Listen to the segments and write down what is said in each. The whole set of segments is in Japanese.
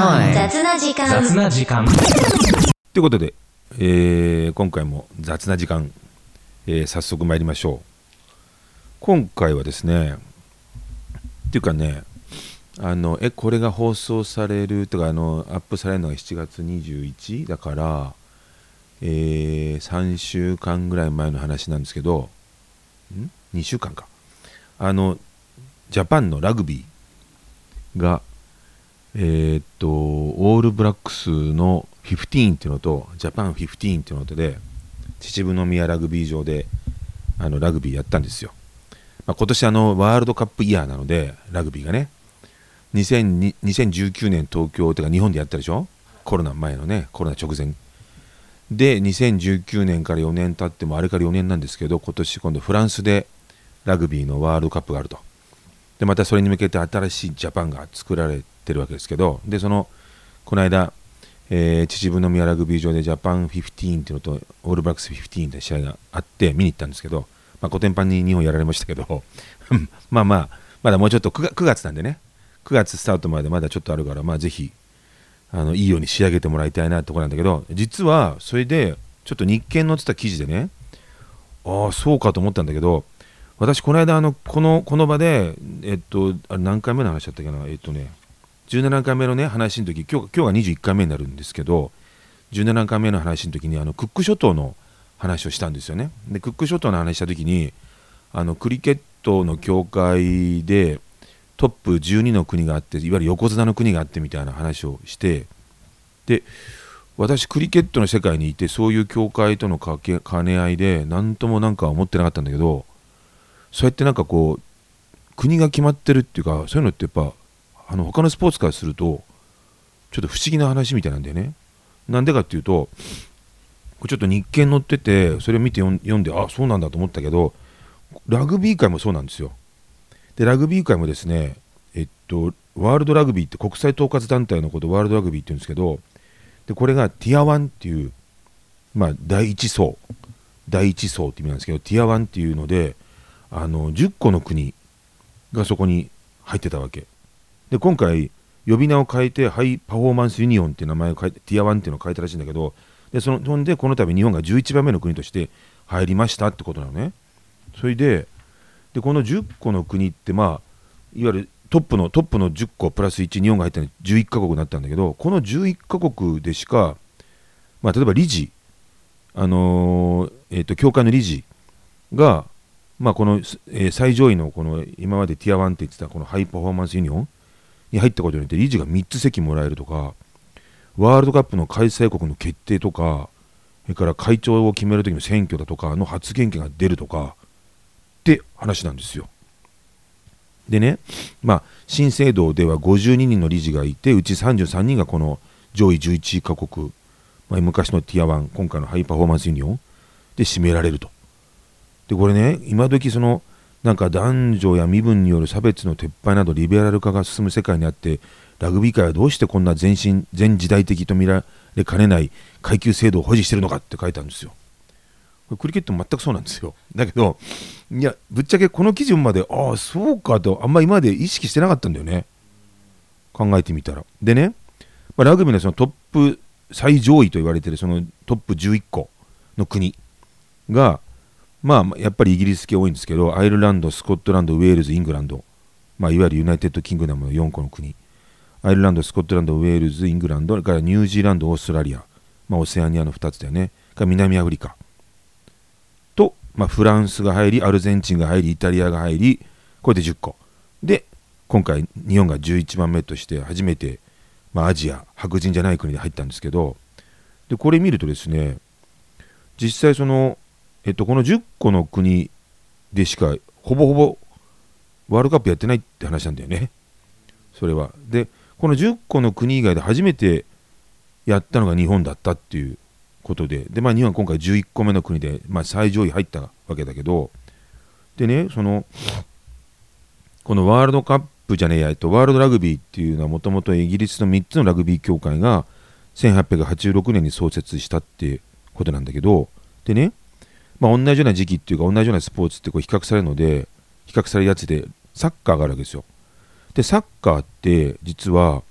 雑な時間。雑な時間。ということで、えー今回も雑な時間、えー早速参りましょう。今回はですねっていうかねあのえこれが放送されるとかあのアップされるのが7月21だから、え3週間ぐらい前の話なんですけどん？2週間か。あのジャパンのラグビーがえーっとオールブラックスの15っていうのとジャパン15っていうのとで秩父宮ラグビー場であのラグビーやったんですよ、まあ、今年あのワールドカップイヤーなのでラグビーがね。2019年東京とか日本でやったでしょ？コロナ前のねコロナ直前。で2019年から4年経ってもあれから4年なんですけど今年今度フランスでラグビーのワールドカップがあると。でまたそれに向けて新しいジャパンが作られてるわけですけどでそのこの間、えー秩父宮ラグビー場でジャパン15っていうのとオールブラックス15って試合があって見に行ったんですけど、まあ、コテンパンに日本やられましたけど まあまあまだもうちょっと 9, 月9月なんでね。9月スタートまでまだちょっとあるからまあぜひあのいいように仕上げてもらいたいなってところなんだけど実はそれでちょっと日経に載ってた記事でねああそうかと思ったんだけど私この間あのこのこの場でえっとあれ何回目の話だったっけなえっとね17回目のね話の時今日今日が21回目になるんですけど17回目の話の時にあのクック諸島の話をしたんですよね。でクック諸島の話した時にあのクリケットの協会でトップ12の国があっていわゆる横綱の国があってみたいな話をしてで私クリケットの世界にいてそういう協会との兼ね合いで何ともなんか思ってなかったんだけどそうやってなんかこう国が決まってるっていうかそういうのってやっぱあの他のスポーツからするとちょっと不思議な話みたいなんだよね。なんでかっていうとちょっと日経載っててそれを見て読んであそうなんだと思ったけどラグビー界もそうなんですよ。でラグビー界もですねえっとワールドラグビーって国際統括団体のことワールドラグビーって言うんですけどでこれがティア1っていうまあ第一層第一層って意味なんですけどティア1っていうのであの10個の国がそこに入ってたわけ。で今回呼び名を変えてハイパフォーマンスユニオンっていう名前を変えてティア1っていうのを変えたらしいんだけどでそのそんでこの度日本が11番目の国として入りましたってことなのね。それででこの10個の国ってまあいわゆるトップのトップの10個プラス1日本が入ったのに11カ国になったんだけどこの11カ国でしか、まあ、例えば理事あのーえー、と協会の理事が、まあ、この、えー最上位のこの今までティア1って言ってたこのハイパフォーマンスユニオンに入ったことによって理事が3つ席もらえるとかワールドカップの開催国の決定とかそれから会長を決める時の選挙だとかの発言権が出るとかって話なんですよ。でね、まあ、新制度では52人の理事がいてうち33人がこの上位11カ国、まあ、昔のティア1今回のハイパフォーマンスユニオンで占められると。でこれね今時そのなんか男女や身分による差別の撤廃などリベラル化が進む世界にあってラグビー界はどうしてこんな全身全時代的と見られかねない階級制度を保持してるのかって書いてあるんですよ。これクリケットも全くそうなんですよ。だけどいやぶっちゃけこの記事までああそうかとあんま今まで意識してなかったんだよね考えてみたら。でね、まあ、ラグビーのそのトップ最上位と言われてるそのトップ11個の国がまあやっぱりイギリス系多いんですけどアイルランドスコットランドウェールズイングランド、まあ、いわゆるユナイテッドキングダムの4個の国。アイルランドスコットランドウェールズイングランド。からニュージーランドオーストラリア、まあ、オセアニアの2つだよね。から南アフリカ。と、まあ、フランスが入りアルゼンチンが入りイタリアが入りこれで10個。で今回日本が11番目として初めて、まあ、アジア白人じゃない国で入ったんですけど。でこれ見るとですね実際その、えっと、この10個の国でしかほぼほぼワールドカップやってないって話なんだよね。それは。でこの10個の国以外で初めてやったのが日本だったっていうことで。で、まあ、日本は今回11個目の国で、まあ、最上位入ったわけだけど。でねそのこのワールドカップじゃねえや、えっと、ワールドラグビーっていうのはもともとイギリスの3つのラグビー協会が1886年に創設したってことなんだけど。でね、まあ、同じような時期っていうか同じようなスポーツってこう比較されるので比較されるやつでサッカーがあるわけですよ。でサッカーって実は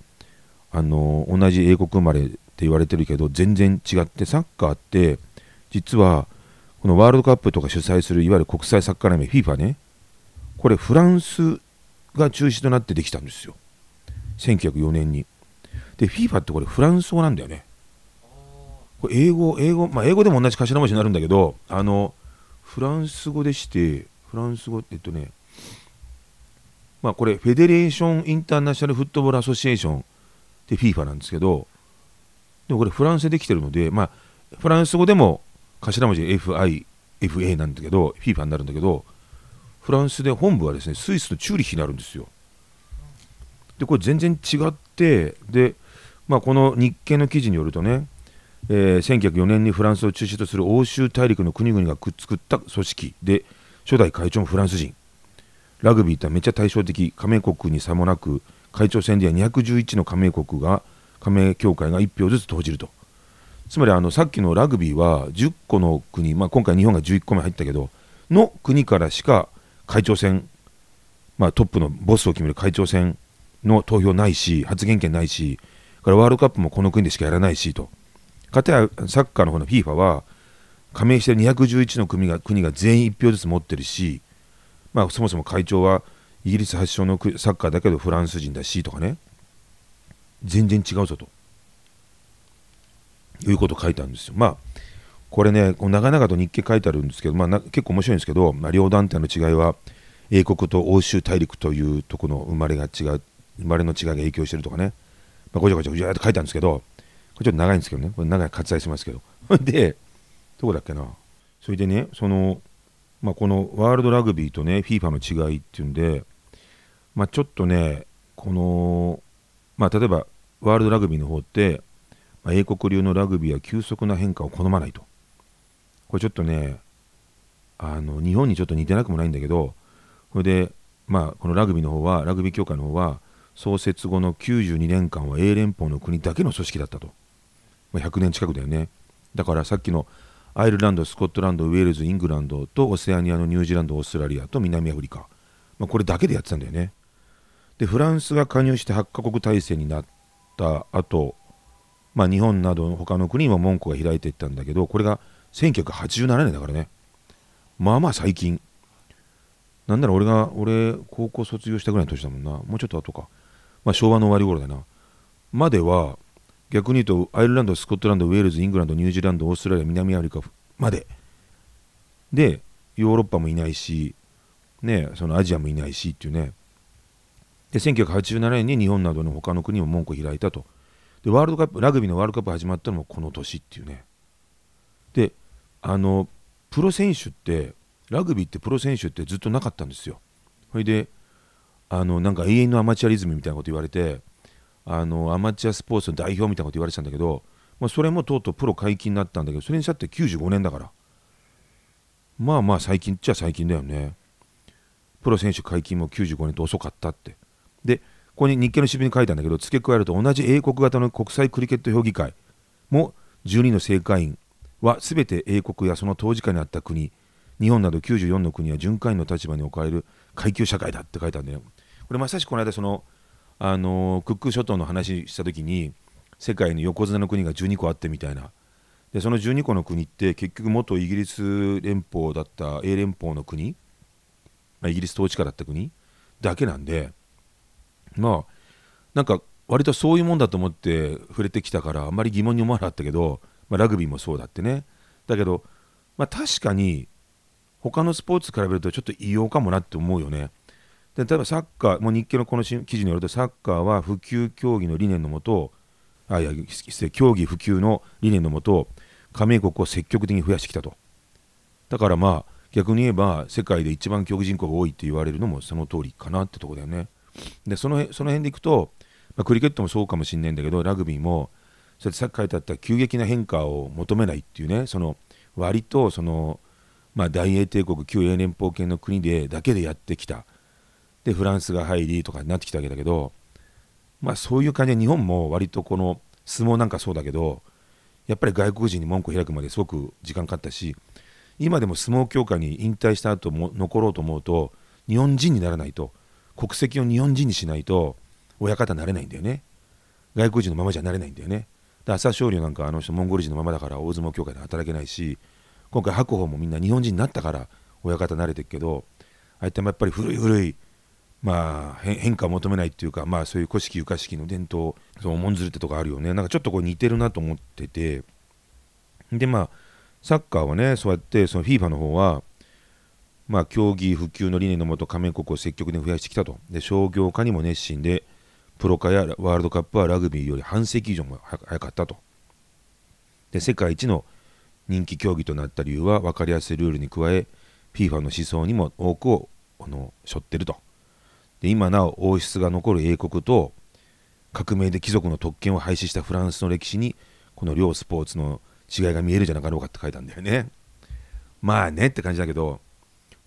あの同じ英国生まれって言われてるけど全然違ってサッカーって実はこのワールドカップとか主催するいわゆる国際サッカー連盟 FIFA ね。これフランスが中止となってできたんですよ。1904年に。で FIFA ってこれフランス語なんだよね。これ英語英語まあ英語でも同じ頭文字になるんだけどあのフランス語でしてフランス語ってえっとねまあこれフェデレーション・インターナショナル・フットボール・アソシエーションで FIFA なんですけどでもこれフランスでできてるのでまあフランス語でも頭文字 FI、FA なんだけど FIFA になるんだけどフランスで本部はですねスイスのチューリヒになるんですよ。でこれ全然違ってでまあこの日経の記事によるとねえー、1904年にフランスを中心とする欧州大陸の国々がくっつくった組織で初代会長もフランス人。ラグビーってめっちゃ対照的加盟国にさもなく会長選では211の加盟国が加盟協会が1票ずつ投じると。つまりあのさっきのラグビーは10個の国、まあ、今回日本が11個目入ったけどの国からしか会長選、まあ、トップのボスを決める会長選の投票ないし発言権ないしからワールドカップもこの国でしかやらないしと。かたやサッカーの方の FIFA は加盟している211の国が国が全員1票ずつ持ってるし、まあ、そもそも会長はイギリス発祥のサッカーだけどフランス人だしとかね全然違うぞということを書いてあるんですよ。まあこれね長々と日記書いてあるんですけど、まあ、結構面白いんですけど、まあ、両団体の違いは英国と欧州大陸というところの生まれが違う生まれの違いが影響してるとかね、まあ、ごちゃごちゃごちゃって書いてあるんですけどちょっと長いんですけどね。これ長い割愛しますけど。でどこだっけな。それでねその、まあ、このワールドラグビーとね FIFA の違いっていうんで、まあ、ちょっとねこの、まあ、例えばワールドラグビーの方って、まあ、英国流のラグビーは急速な変化を好まないと。これちょっとねあの日本にちょっと似てなくもないんだけどこれでまあこのラグビーの方はラグビー協会の方は創設後の92年間は英連邦の国だけの組織だったと、100年近くだよね。だからさっきのアイルランドスコットランドウェールズイングランドとオセアニアのニュージーランドオーストラリアと南アフリカ、まあ、これだけでやってたんだよね。でフランスが加入して8カ国体制になった後、まあ日本など他の国にも門戸が開いていったんだけどこれが1987年だからね。まあまあ最近。なんなら俺が俺高校卒業したぐらいの年だもんな。もうちょっと後か。まあ昭和の終わり頃だな。までは逆に言うとアイルランド、スコットランド、ウェールズ、イングランド、ニュージーランド、オーストラリア、南アフリカまで。でヨーロッパもいないし、ね、そのアジアもいないしっていうね。で1987年に日本などの他の国も門戸開いたと。でワールドカップラグビーのワールドカップ始まったのもこの年っていうね。であのプロ選手ってラグビーってプロ選手ってずっとなかったんですよ。それであのなんか永遠のアマチュアリズムみたいなこと言われてあのアマチュアスポーツの代表みたいなこと言われてたんだけど、まあ、それもとうとうプロ解禁になったんだけどそれにしたって95年だから。まあまあ最近っちゃ最近だよね。プロ選手解禁も95年と遅かったって。でここに日経の新聞に書いたんだけど付け加えると同じ英国型の国際クリケット評議会も12の正会員は全て英国やその当事下にあった国日本など94の国は巡回員の立場に置かれる階級社会だって書いてあるんだよ。これまさしくこの間そのあのクック諸島の話した時に世界に横綱の国が12個あってみたいな。でその12個の国って結局元イギリス連邦だった英連邦の国、まあ、イギリス統治下だった国だけなんでまあなんか割とそういうもんだと思って触れてきたからあんまり疑問に思わなかったけど、まあ、ラグビーもそうだってね。だけど、まあ、確かに他のスポーツ比べるとちょっと異様かもなって思うよね。で例えばサッカー、もう日経のこの記事によると、サッカーは普及競技の理念のもと、あいや競技普及の理念のもと、加盟国を積極的に増やしてきたと。だからまあ、逆に言えば、世界で一番競技人口が多いって言われるのもその通りかなってとこだよね。で、そのその辺でいくと、まあ、クリケットもそうかもしれないんだけど、ラグビーも、そうやってさっき書いてあった急激な変化を求めないっていうね、その割とその、まあ、大英帝国、旧英連邦系の国でだけでやってきた。でフランスが入りとかになってきたわけだけどまあそういう感じで日本も割とこの相撲なんかそうだけどやっぱり外国人に門戸を開くまですごく時間かかったし今でも相撲協会に引退した後も残ろうと思うと日本人にならないと国籍を日本人にしないと親方になれないんだよね。外国人のままじゃなれないんだよね。で朝青龍なんかあの人モンゴル人のままだから大相撲協会で働けないし今回白鵬もみんな日本人になったから親方慣れてるけどああいったやっぱり古い古いまあ変化を求めないっていうかまあそういう古式ゆか式の伝統その重んずるってとこあるよね。なんかちょっとこう似てるなと思ってて。でまあサッカーはねそうやってその FIFA の方はまあ競技普及の理念のもと加盟国を積極的に増やしてきたと。で商業化にも熱心でプロ化やワールドカップはラグビーより半世紀以上も早かったと。で世界一の人気競技となった理由は分かりやすいルールに加え FIFA の思想にも多くをあの背負ってると。で今なお王室が残る英国と革命で貴族の特権を廃止したフランスの歴史にこの両スポーツの違いが見えるじゃなかろうかって書いたんだよね。まあねって感じだけど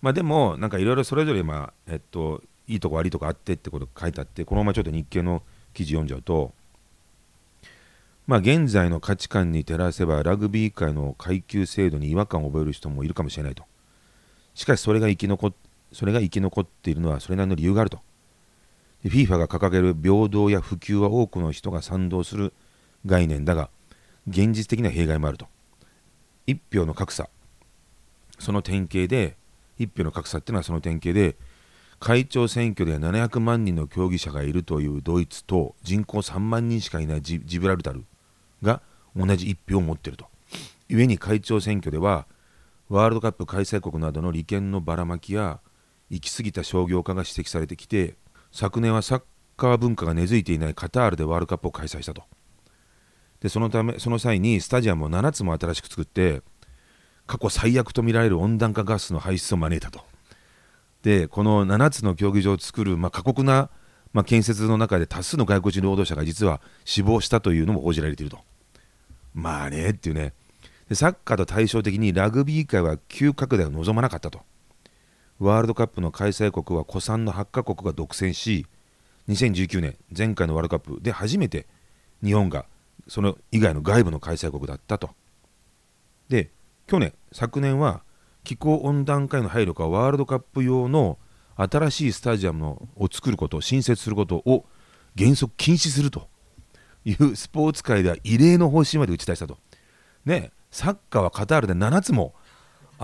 まあでもなんかいろいろそれぞれまあえっといいとこ悪いとこあってってこと書いてあってこのままちょっと日経の記事読んじゃうとまあ現在の価値観に照らせばラグビー界の階級制度に違和感を覚える人もいるかもしれないと。しかしそれが生き残っそれが生き残っているのはそれなりの理由があると。FIFA が掲げる平等や普及は多くの人が賛同する概念だが現実的な弊害もあると。一票の格差。その典型で一票の格差っていうのはその典型で会長選挙で700万人の競技者がいるというドイツと人口3万人しかいないジブラルタルが同じ1票を持っていると。故に会長選挙ではワールドカップ開催国などの利権のばらまきや行き過ぎた商業化が指摘されてきて昨年はサッカー文化が根付いていないカタールでワールドカップを開催したと。でそのためその際にスタジアムを7つも新しく作って過去最悪とみられる温暖化ガスの排出を招いたと。でこの7つの競技場を作る、まあ、過酷な、まあ、建設の中で多数の外国人労働者が実は死亡したというのも報じられていると。まあねっていうねでサッカーと対照的にラグビー界は急拡大を望まなかったと。ワールドカップの開催国は古参の8カ国が独占し2019年前回のワールドカップで初めて日本がその以外の外部の開催国だったと。で去年昨年は気候温暖化への配慮かワールドカップ用の新しいスタジアムを作ること新設することを原則禁止するというスポーツ界では異例の方針まで打ち出したと。ねサッカーはカタールで7つも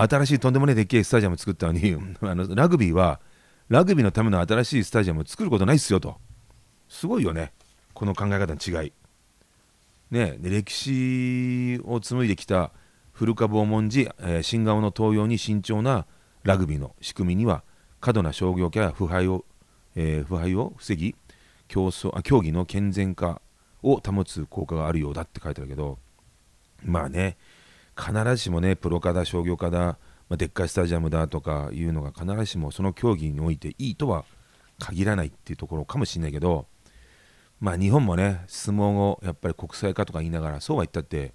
新しいとんでもないでっけえスタジアム作ったのに あのラグビーはラグビーのための新しいスタジアムを作ることないっすよとすごいよねこの考え方の違い。ね、で歴史を紡いできた古株を重んじ、えー、新顔の登用に慎重なラグビーの仕組みには過度な商業化や腐敗を,、えー、腐敗を防ぎ競争あ競技の健全化を保つ効果があるようだって書いてあるけどまあね必ずしもねプロ化だ商業化だ、まあ、でっかいスタジアムだとかいうのが必ずしもその競技においていいとは限らないっていうところかもしれないけどまあ日本もね相撲をやっぱり国際化とか言いながらそうは言ったって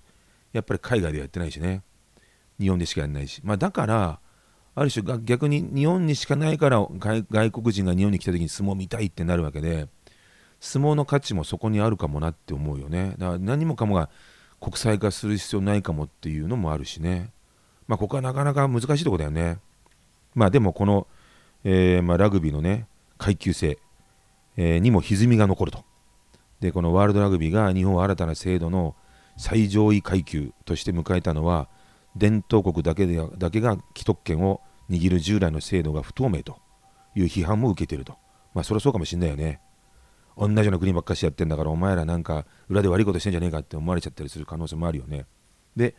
やっぱり海外でやってないしね。日本でしかやらないし、まあ、だからある種逆に日本にしかないから外国人が日本に来た時に相撲見たいってなるわけで相撲の価値もそこにあるかもなって思うよね。だから何もかもが国際化する必要ないかもっていうのもあるしねまあここはなかなか難しいとこだよねまあでもこの、えー、まあ、ラグビーのね階級制、えー、にも歪みが残るとでこのワールドラグビーが日本新たな制度の最上位階級として迎えたのは伝統国だけでだけが既得権を握る従来の制度が不透明という批判も受けていると。まあそりゃそうかもしんないよね。同じような国ばっかしやってんだからお前らなんか裏で悪いことしてんじゃねえかって思われちゃったりする可能性もあるよね。で、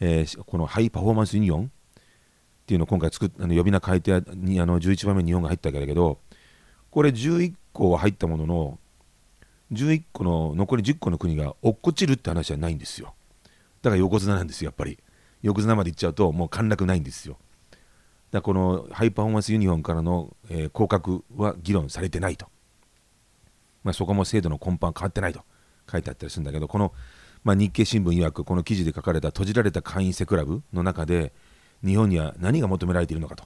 えー、このハイパフォーマンスユニオンっていうのを今回作っあの呼び名変えてにあの11番目に日本が入ったわけだけどこれ11個は入ったものの11個の残り10個の国が落っこちるって話はないんですよ。だから横綱なんですよやっぱり。横綱まで行っちゃうともう陥落ないんですよ。だからこのハイパフォーマンスユニフォンからの、えー、降格は議論されてないと、まあ、そこも制度の根本変わってないと書いてあったりするんだけどこの、まあ、日経新聞曰くこの記事で書かれた閉じられた会員制クラブの中で日本には何が求められているのかと、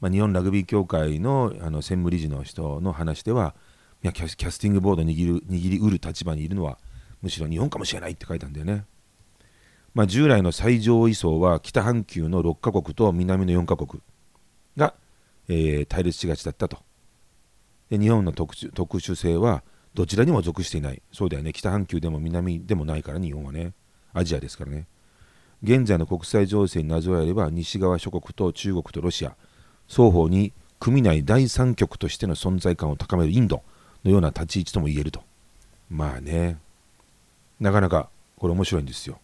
まあ、日本ラグビー協会のあの専務理事の人の話ではいやキャスティングボード握る握りうる立場にいるのはむしろ日本かもしれないって書いたんだよね。まあ、従来の最上位層は北半球の6カ国と南の4カ国が、えー、対立しがちだったと。で日本の特特殊性はどちらにも属していない。そうだよね。北半球でも南でもないから日本はね。アジアですからね。現在の国際情勢になぞらえれば西側諸国と中国とロシア双方に組ない第三極としての存在感を高めるインドのような立ち位置とも言えると。まあね。なかなかこれ面白いんですよ。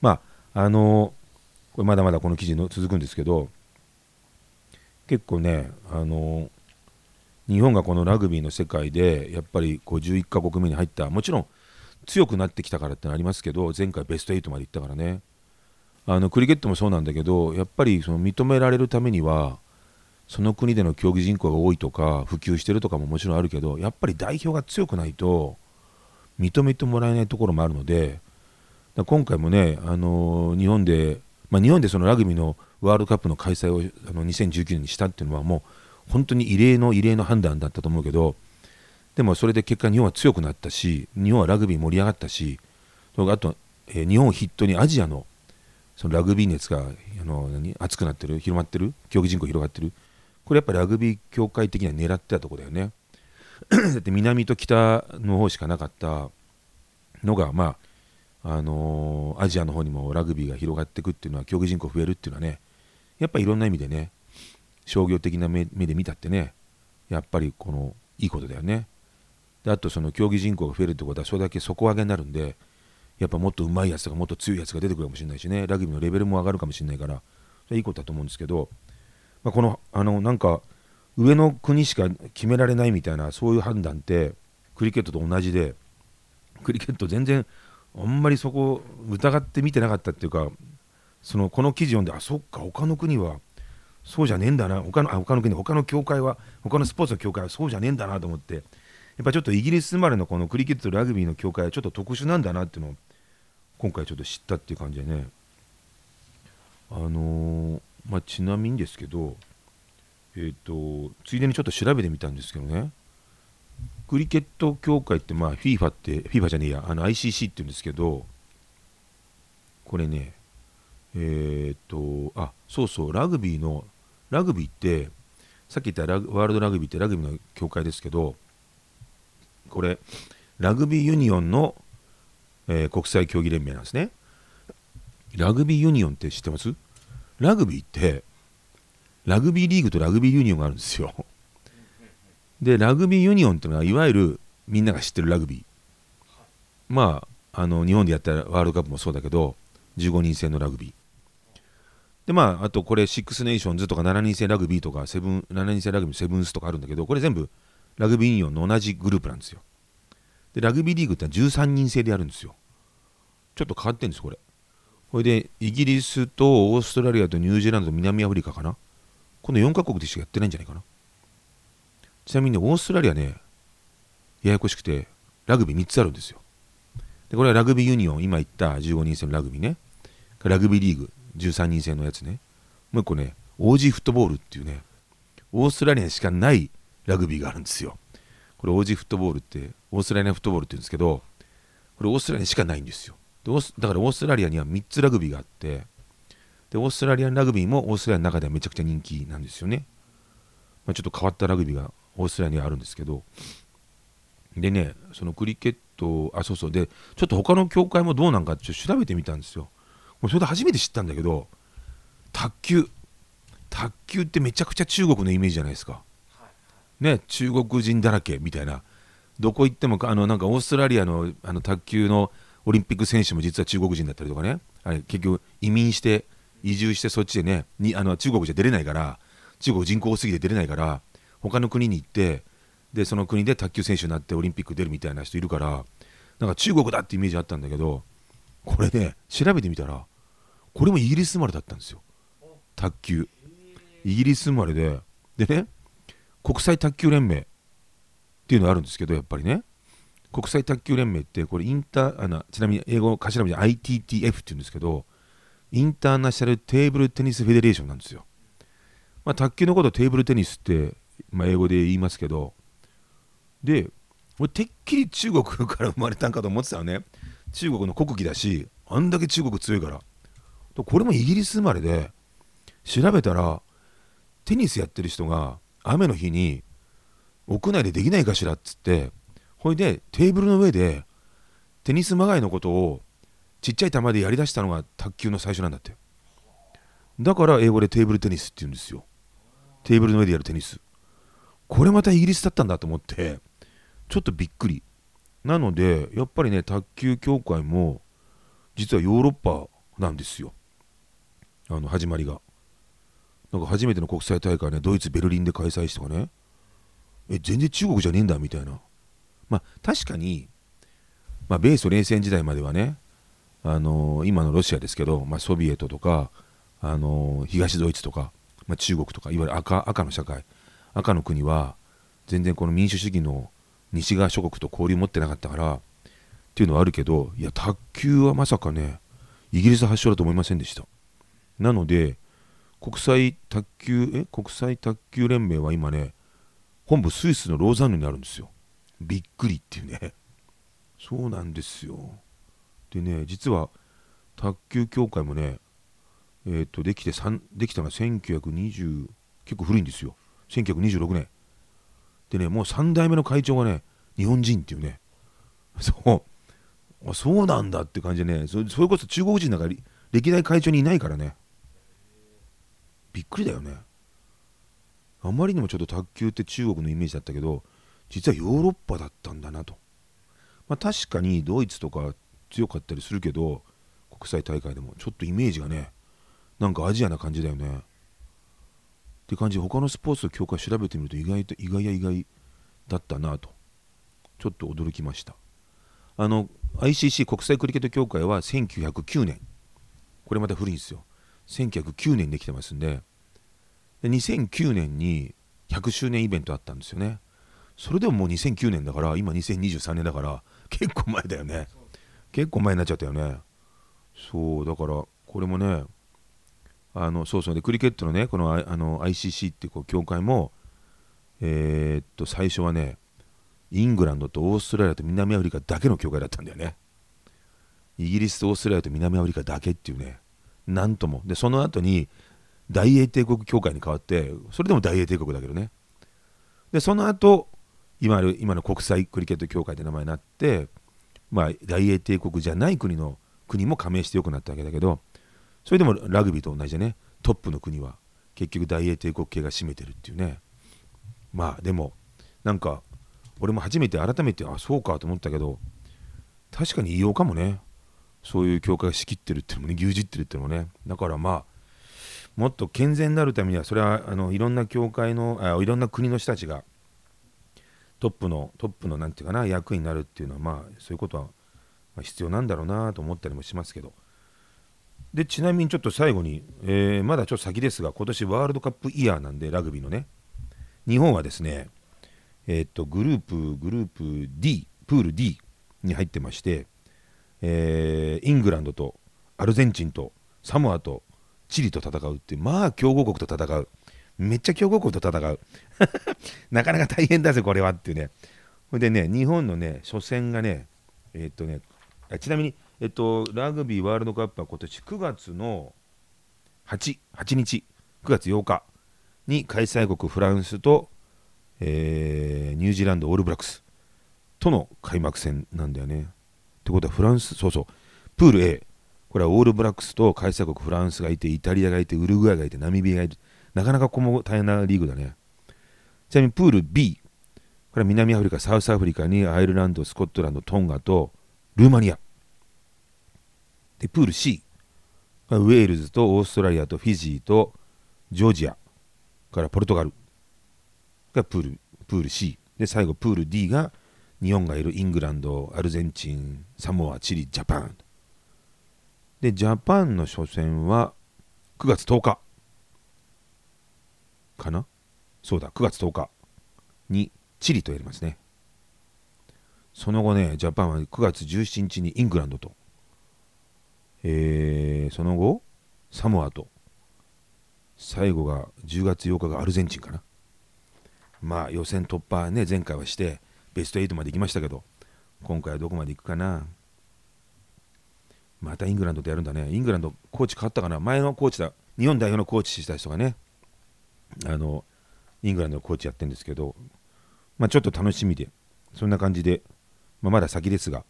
まああのこれまだまだこの記事の続くんですけど結構ねあの日本がこのラグビーの世界でやっぱり51カ国目に入ったもちろん強くなってきたからってのありますけど前回ベスト8まで行ったからね。あのクリケットもそうなんだけどやっぱりその認められるためにはその国での競技人口が多いとか普及してるとかももちろんあるけどやっぱり代表が強くないと認めてもらえないところもあるので今回もね、あのー、日本で、まあ、日本でそのラグビーのワールドカップの開催をあの2019年にしたっていうのはもう本当に異例の異例の判断だったと思うけどでもそれで結果日本は強くなったし日本はラグビー盛り上がったしあと、えー、日本を筆頭にアジアのそのラグビー熱があの何熱くなってる広まってる競技人口広がってる。これやっぱりラグビー協会的には狙ってたとこだよね。だって南と北の方しかなかったのがまああのー、アジアの方にもラグビーが広がっていくっていうのは競技人口増えるっていうのはねやっぱいろんな意味でね商業的な目で見たってね。やっぱりこのいいことだよね。であとその競技人口が増えるってことはそれだけ底上げになるんでやっぱもっと上手いやつとかもっと強いやつが出てくるかもしれないしね。ラグビーのレベルも上がるかもしれないから。いいことだと思うんですけど、まあ、このあのなんか上の国しか決められないみたいなそういう判断ってクリケットと同じでクリケット全然あんまりそこ疑って見てなかったっていうかそのこの記事読んであそっか他の国はそうじゃねえんだな。他のあ他の国他の協会は他のスポーツの協会はそうじゃねえんだなと思って。やっぱちょっとイギリス生まれのこのクリケットとラグビーの協会はちょっと特殊なんだなっていうのを今回ちょっと知ったっていう感じでね。あのー、まあちなみにですけどえっ、ー、とついでにちょっと調べてみたんですけどね。クリケット協会ってまあ FIFA って FIFA じゃねえや。あの ICC って言うんですけどこれねえっ、とあそうそうラグビーのラグビーってさっき言ったワールドラグビーってラグビーの協会ですけどこれラグビーユニオンの、えー、国際競技連盟なんですね。ラグビーユニオンって知ってます？ラグビーってラグビーリーグとラグビーユニオンがあるんですよ。でラグビーユニオンってのはいわゆるみんなが知ってるラグビー。まああの日本でやったワールドカップもそうだけど15人制のラグビー。でまあ、あとこれ、シックスネーションズとか7人制ラグビーとか7、7人制ラグビーセブンスとかあるんだけど、これ全部ラグビーユニオンの同じグループなんですよ。で、ラグビーリーグって13人制でやるんですよ。ちょっと変わってるんです、これ。これで、イギリスとオーストラリアとニュージーランドと南アフリカかな。この4カ国でしかやってないんじゃないかな。ちなみに、ね、オーストラリアね、ややこしくて、ラグビー3つあるんですよ。で、これはラグビーユニオン、今言った15人制のラグビーね。ラグビーリーグ、13人制のやつね。もう一個ねオージーフットボールっていうねオーストラリアにしかないラグビーがあるんですよ。これオージーフットボールってオーストラリアフットボールって言うんですけどこれオーストラリアにしかないんですよ。だからオーストラリアには3つラグビーがあってでオーストラリアンラグビーもオーストラリアの中ではめちゃくちゃ人気なんですよね、まあ、ちょっと変わったラグビーがオーストラリアにはあるんですけど。でねそのクリケットあそうそう。でちょっと他の協会もどうなんかちょって調べてみたんですよ。それで初めて知ったんだけど卓球。卓球ってめちゃくちゃ中国のイメージじゃないですか、ね中国人だらけみたいな。どこ行ってもあのなんかオーストラリアのあの卓球のオリンピック選手も実は中国人だったりとかね。あれ結局移民して移住してそっちでねにあの中国じゃ出れないから中国人口多すぎて出れないから他の国に行ってでその国で卓球選手になってオリンピック出るみたいな人いるからなんか中国だってイメージあったんだけどこれね調べてみたらこれもイギリス生まれだったんですよ。卓球。イギリス生まれで。でね国際卓球連盟っていうのがあるんですけどやっぱりね。国際卓球連盟ってこれインターあのちなみに英語の頭文字 ITTF っていうんですけどインターナショナルテーブルテニスフェデレーションなんですよ、まあ、卓球のことテーブルテニスって、まあ、英語で言いますけどで俺てっきり中国から生まれたんかと思ってたよね。中国の国技だしあんだけ中国強いから。これもイギリス生まれで調べたらテニスやってる人が雨の日に屋内でできないかしらっつってほいでテーブルの上でテニスまがいのことをちっちゃい球でやりだしたのが卓球の最初なんだって。だから英語でテーブルテニスって言うんですよ。テーブルの上でやるテニス。これまたイギリスだったんだと思ってちょっとびっくり。なのでやっぱりね卓球協会も実はヨーロッパなんですよ。あの始まりが。なんか初めての国際大会ねドイツベルリンで開催してとかね。え全然中国じゃねえんだみたいな。まあ確かに、まあ、米ソ冷戦時代まではねあのー、今のロシアですけど、まあ、ソビエトとか、あのー、東ドイツとか、まあ、中国とかいわゆる赤赤の社会赤の国は全然この民主主義の西側諸国と交流持ってなかったからっていうのはあるけどいや卓球はまさかねイギリス発祥だと思いませんでした。なので国際卓球え国際卓球連盟は今ね本部スイスのローザンヌにあるんですよ。びっくりっていうね。そうなんですよ。でね実は卓球協会もねえっ、ー、とできてできたのが1920結構古いんですよ。1926年。でねもう3代目の会長がね日本人っていうね。そう。あそうなんだって感じでね。それこそ中国人なんか歴代会長にいないからね。びっくりだよね。あまりにもちょっと卓球って中国のイメージだったけど実はヨーロッパだったんだなと、まあ、確かにドイツとか強かったりするけど国際大会でもちょっとイメージがねなんかアジアな感じだよね。って感じで他のスポーツの強化調べてみると意外と意外や意外だったなと。ちょっと驚きました。あの ICC 国際クリケット協会は1909年。これまた古いんですよ。1909年にできてますんで。で2009年に100周年イベントあったんですよね。それでももう2009年だから今2023年だから結構前だよね。結構前になっちゃったよね。そうだからこれもねあのそうそう。でクリケットのねこのあの ICC っていうこう協会もえー、っと最初はねイングランドとオーストラリアと南アフリカだけの協会だったんだよね。イギリスとオーストラリアと南アフリカだけっていうね。なんとも。でその後に大英帝国協会に変わってそれでも大英帝国だけどね。でその後今の今の国際クリケット協会って名前になってまあ大英帝国じゃない国の国も加盟してよくなったわけだけどそれでもラグビーと同じでね。トップの国は結局大英帝国系が占めてるっていうね。まあでもなんか俺も初めて改めてあそうかと思ったけど確かに異様かもね。そういう教会が仕切ってるっていうのもね牛耳ってるっていうのもね。だからまあもっと健全になるためにはそれはあのいろんな教会のあいろんな国の人たちがトップのトップのなんていうかな役になるっていうのはまあそういうことは必要なんだろうなと思ったりもしますけど。でちなみにちょっと最後に、えー、まだちょっと先ですが今年ワールドカップイヤーなんでラグビーのね。日本はですねえー、っとグループグループ D プール D に入ってまして、えー、イングランドとアルゼンチンとサモアとチリと戦うってまあ強豪国と戦う。めっちゃ強豪国と戦う。なかなか大変だぜこれはっていうね。ほんでね日本のね初戦がねえー、っとねちなみにえっと、ラグビーワールドカップは今年9月の 8, 8日、9月8日に開催国フランスと、えー、ニュージーランドオールブラックスとの開幕戦なんだよね。ってことはフランス、そうそう、プール A、これはオールブラックスと開催国フランスがいて、イタリアがいて、ウルグアイがいて、ナミビアがいて、なかなかここも大変なリーグだね。ちなみにプール B、これは南アフリカ、サウスアフリカにアイルランド、スコットランド、トンガとルーマニア。でプール C ウェールズとオーストラリアとフィジーとジョージア。からポルトガルがプールプール C で最後プール D が日本がいるイングランドアルゼンチンサモアチリジャパン。でジャパンの初戦は9月10日。かな？そうだ9月10日にチリとやりますね。その後ねジャパンは9月17日にイングランドと。えー、その後、サモアと、最後が10月8日がアルゼンチンかな。まあ予選突破ね、前回はして、ベスト8まで行きましたけど、今回はどこまで行くかな。またイングランドとやるんだね。イングランド、コーチ変わったかな。前のコーチだ。日本代表のコーチした人がね、あの、イングランドのコーチやってるんですけど、まあちょっと楽しみで。そんな感じで、まあ、まだ先ですが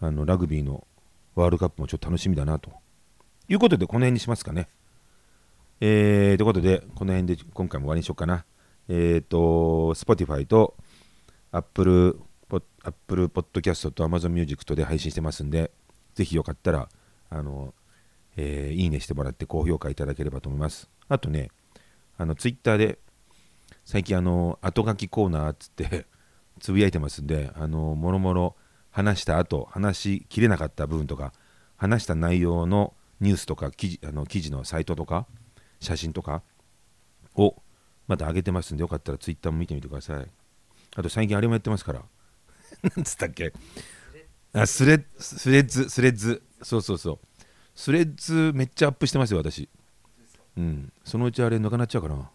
あのラグビーのワールドカップもちょっと楽しみだなということでこの辺にしますかね。えー、ということでこの辺で今回も終わりにしようかな。えっ、ー、と Spotify と Apple, Apple Podcast と Amazon Music とで配信してますんでぜひよかったらあの、えー、いいねしてもらって高評価いただければと思います。あとねあの Twitter で最近あの後書きコーナーっつって つぶやいてますんであのもろもろ話した後話しきれなかった部分とか話した内容のニュースとか記事あの記事のサイトとか写真とかをまた上げてますんでよかったらツイッターも見てみてくださいあと最近あれもやってますから。なんつったっけ？あスレスレッズスレッズ。そうそうそう。スレッズめっちゃアップしてますよ私。うん。そのうちあれなくなっちゃうかな。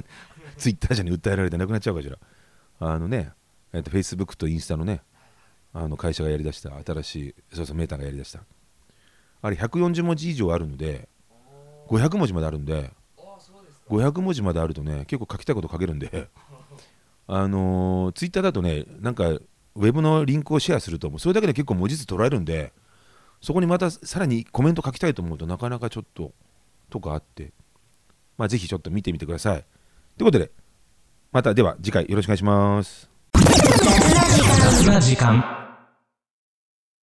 ツイッター社に訴えられてなくなっちゃうかしら。あのねえっと、Facebook とインスタのね、あの会社がやりだした、新しい、そうそう、メーターがやりだした。あれ、140文字以上あるので、500文字まであるんで、500文字まであるとね、結構書きたいこと書けるんで、あのー、ツイッターだとね、なんか、ウェブのリンクをシェアすると、もうそれだけで結構文字数取られるんで、そこにまたさらにコメント書きたいと思うとなかなかちょっととかあって、まあ、ぜひちょっと見てみてください。ということで、またでは次回よろしくお願いします。